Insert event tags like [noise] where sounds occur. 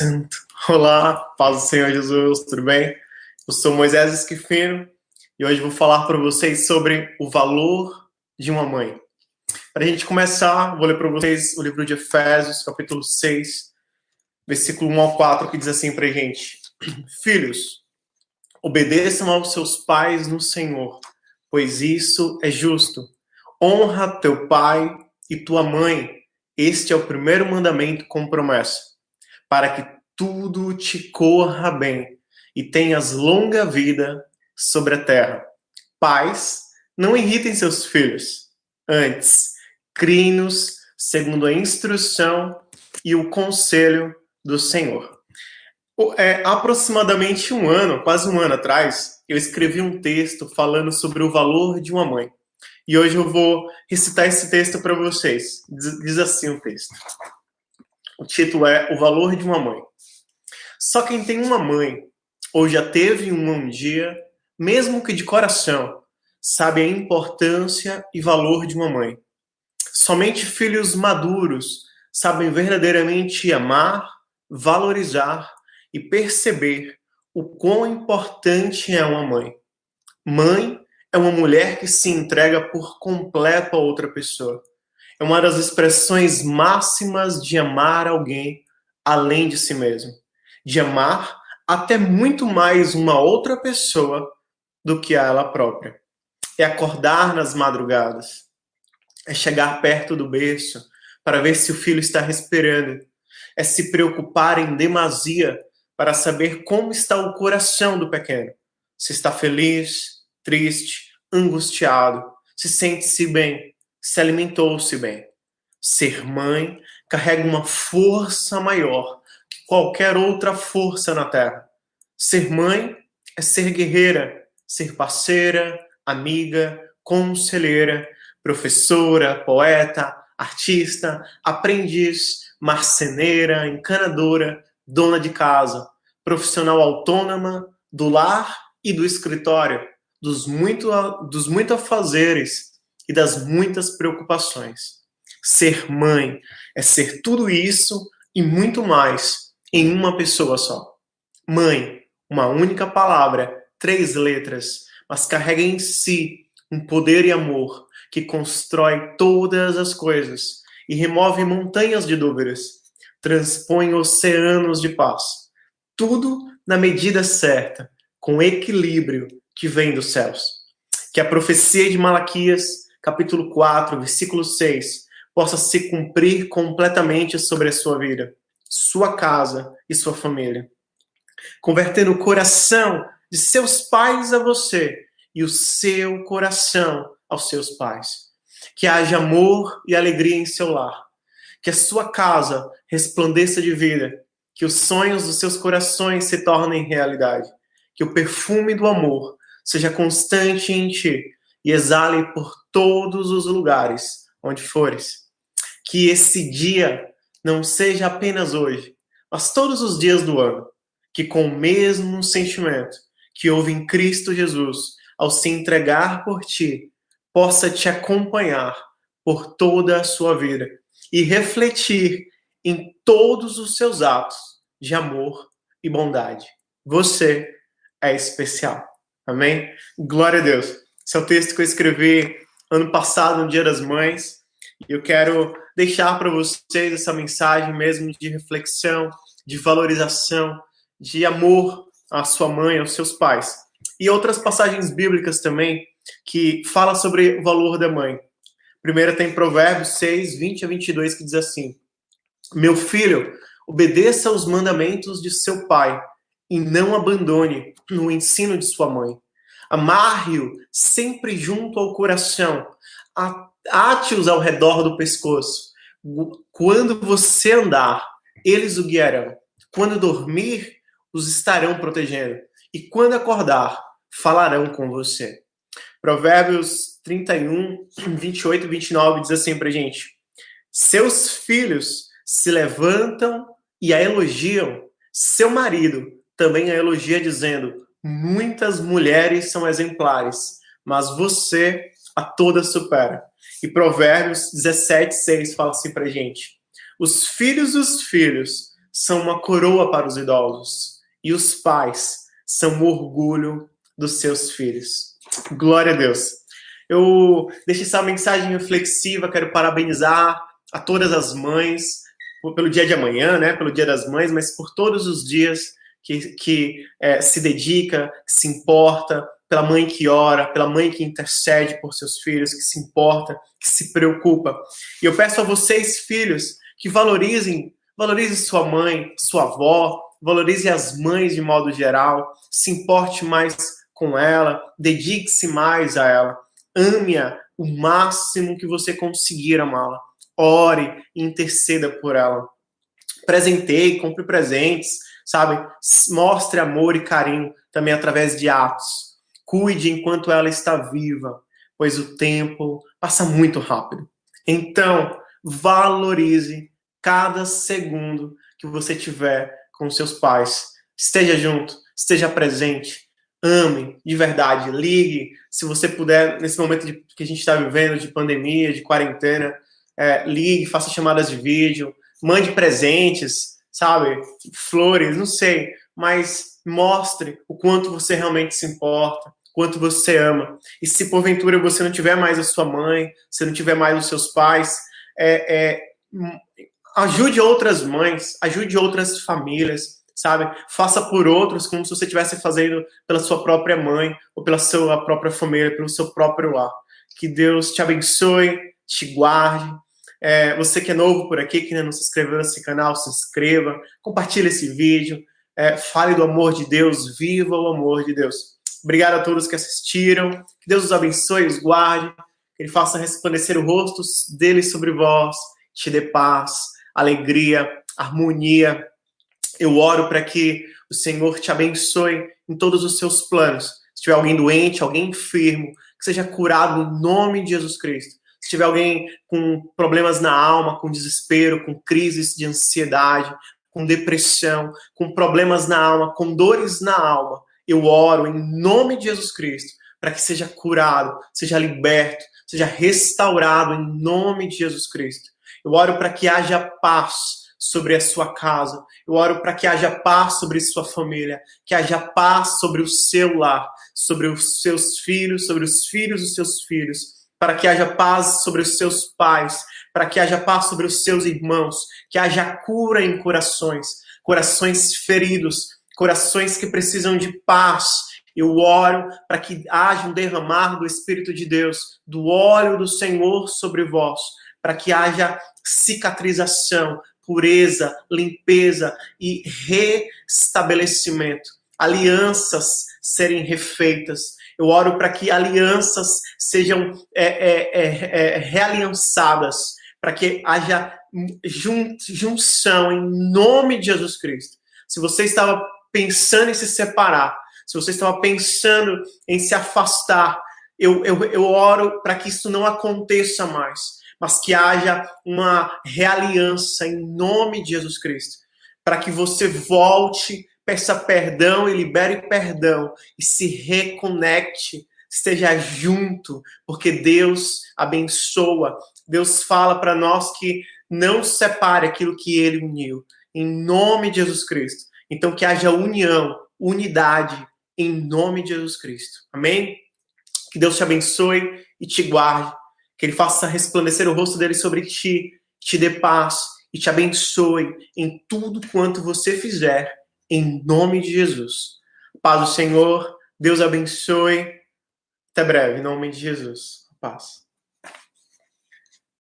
Santo. Olá, paz do Senhor Jesus, tudo bem? Eu sou Moisés Esquifino e hoje vou falar para vocês sobre o valor de uma mãe. Para a gente começar, vou ler para vocês o livro de Efésios, capítulo 6, versículo 1 ao 4, que diz assim para a gente: [clears throat] Filhos, obedeçam aos seus pais no Senhor, pois isso é justo. Honra teu pai e tua mãe. Este é o primeiro mandamento com promessa para que tudo te corra bem e tenhas longa vida sobre a terra. Pais, não irritem seus filhos, antes, criem-nos segundo a instrução e o conselho do Senhor. É, aproximadamente um ano, quase um ano atrás, eu escrevi um texto falando sobre o valor de uma mãe. E hoje eu vou recitar esse texto para vocês. Diz, diz assim o texto. O título é O Valor de uma Mãe. Só quem tem uma mãe, ou já teve uma um dia, mesmo que de coração, sabe a importância e valor de uma mãe. Somente filhos maduros sabem verdadeiramente amar, valorizar e perceber o quão importante é uma mãe. Mãe é uma mulher que se entrega por completo a outra pessoa é uma das expressões máximas de amar alguém além de si mesmo. De amar até muito mais uma outra pessoa do que a ela própria. É acordar nas madrugadas. É chegar perto do berço para ver se o filho está respirando. É se preocupar em demasia para saber como está o coração do pequeno. Se está feliz, triste, angustiado, se sente-se bem, se alimentou-se bem. Ser mãe carrega uma força maior que qualquer outra força na Terra. Ser mãe é ser guerreira, ser parceira, amiga, conselheira, professora, poeta, artista, aprendiz, marceneira, encanadora, dona de casa, profissional autônoma do lar e do escritório, dos muito, dos muito afazeres e das muitas preocupações. Ser mãe é ser tudo isso e muito mais em uma pessoa só. Mãe, uma única palavra, três letras, mas carrega em si um poder e amor que constrói todas as coisas e remove montanhas de dúvidas, transpõe oceanos de paz. Tudo na medida certa, com equilíbrio que vem dos céus. Que a profecia de Malaquias capítulo 4, versículo 6, possa se cumprir completamente sobre a sua vida, sua casa e sua família. Convertendo o coração de seus pais a você e o seu coração aos seus pais. Que haja amor e alegria em seu lar. Que a sua casa resplandeça de vida. Que os sonhos dos seus corações se tornem realidade. Que o perfume do amor seja constante em ti e exale por todos os lugares onde fores. Que esse dia não seja apenas hoje, mas todos os dias do ano, que com o mesmo sentimento que houve em Cristo Jesus, ao se entregar por ti, possa te acompanhar por toda a sua vida e refletir em todos os seus atos de amor e bondade. Você é especial. Amém? Glória a Deus. Esse é o texto que eu escrevi ano passado, no Dia das Mães. E eu quero deixar para vocês essa mensagem mesmo de reflexão, de valorização, de amor à sua mãe, aos seus pais. E outras passagens bíblicas também que fala sobre o valor da mãe. Primeira tem Provérbios 6, 20 a 22, que diz assim: Meu filho, obedeça aos mandamentos de seu pai e não abandone no ensino de sua mãe Amarre-o sempre junto ao coração. Ate-os ao redor do pescoço. Quando você andar, eles o guiarão. Quando dormir, os estarão protegendo. E quando acordar, falarão com você. Provérbios 31, 28 e 29 diz assim pra gente: Seus filhos se levantam e a elogiam. Seu marido também a elogia, dizendo: Muitas mulheres são exemplares, mas você a todas supera. E Provérbios 17, 6 fala assim pra gente: Os filhos dos filhos são uma coroa para os idosos, e os pais são o orgulho dos seus filhos. Glória a Deus. Eu deixo essa mensagem reflexiva, quero parabenizar a todas as mães pelo dia de amanhã, né, pelo dia das mães, mas por todos os dias que, que é, se dedica, que se importa, pela mãe que ora, pela mãe que intercede por seus filhos, que se importa, que se preocupa. E eu peço a vocês, filhos, que valorizem, valorizem sua mãe, sua avó, valorize as mães de modo geral, se importe mais com ela, dedique-se mais a ela, ame-a o máximo que você conseguir amá-la. Ore interceda por ela. Presenteie, compre presentes, sabe? Mostre amor e carinho também através de atos Cuide enquanto ela está viva, pois o tempo passa muito rápido. Então, valorize cada segundo que você tiver com seus pais. Esteja junto, esteja presente, ame de verdade, ligue. Se você puder, nesse momento de, que a gente está vivendo, de pandemia, de quarentena, é, ligue, faça chamadas de vídeo, mande presentes, sabe? Flores, não sei, mas mostre o quanto você realmente se importa, quanto você ama. E se porventura você não tiver mais a sua mãe, se não tiver mais os seus pais, é, é, ajude outras mães, ajude outras famílias, sabe? Faça por outros como se você estivesse fazendo pela sua própria mãe ou pela sua própria família, pelo seu próprio lar. Que Deus te abençoe, te guarde. É, você que é novo por aqui, que ainda não se inscreveu nesse canal, se inscreva, compartilhe esse vídeo, é, fale do amor de Deus, viva o amor de Deus. Obrigado a todos que assistiram. Que Deus os abençoe, os guarde. Que Ele faça resplandecer o rosto dele sobre vós. Te dê paz, alegria, harmonia. Eu oro para que o Senhor te abençoe em todos os seus planos. Se tiver alguém doente, alguém enfermo, que seja curado no nome de Jesus Cristo. Tiver alguém com problemas na alma, com desespero, com crises de ansiedade, com depressão, com problemas na alma, com dores na alma, eu oro em nome de Jesus Cristo para que seja curado, seja liberto, seja restaurado em nome de Jesus Cristo. Eu oro para que haja paz sobre a sua casa. Eu oro para que haja paz sobre sua família, que haja paz sobre o seu lar, sobre os seus filhos, sobre os filhos dos seus filhos, para que haja paz sobre os seus pais, para que haja paz sobre os seus irmãos, que haja cura em corações, corações feridos, corações que precisam de paz. Eu oro para que haja um derramar do Espírito de Deus, do óleo do Senhor sobre vós, para que haja cicatrização, pureza, limpeza e restabelecimento. Alianças serem refeitas. Eu oro para que alianças sejam é, é, é, é realiançadas, para que haja junção em nome de Jesus Cristo. Se você estava pensando em se separar, se você estava pensando em se afastar, eu, eu, eu oro para que isso não aconteça mais, mas que haja uma realiança em nome de Jesus Cristo, para que você volte, peça perdão e libere perdão e se reconecte, esteja junto, porque Deus abençoa, Deus fala para nós que não separe aquilo que Ele uniu, em nome de Jesus Cristo. Então, que haja união, unidade, em nome de Jesus Cristo. Amém? Que Deus te abençoe e te guarde. Que Ele faça resplandecer o rosto dele sobre ti, te dê paz e te abençoe em tudo quanto você fizer, em nome de Jesus. Paz do Senhor, Deus abençoe. Até breve, em nome de Jesus. Paz.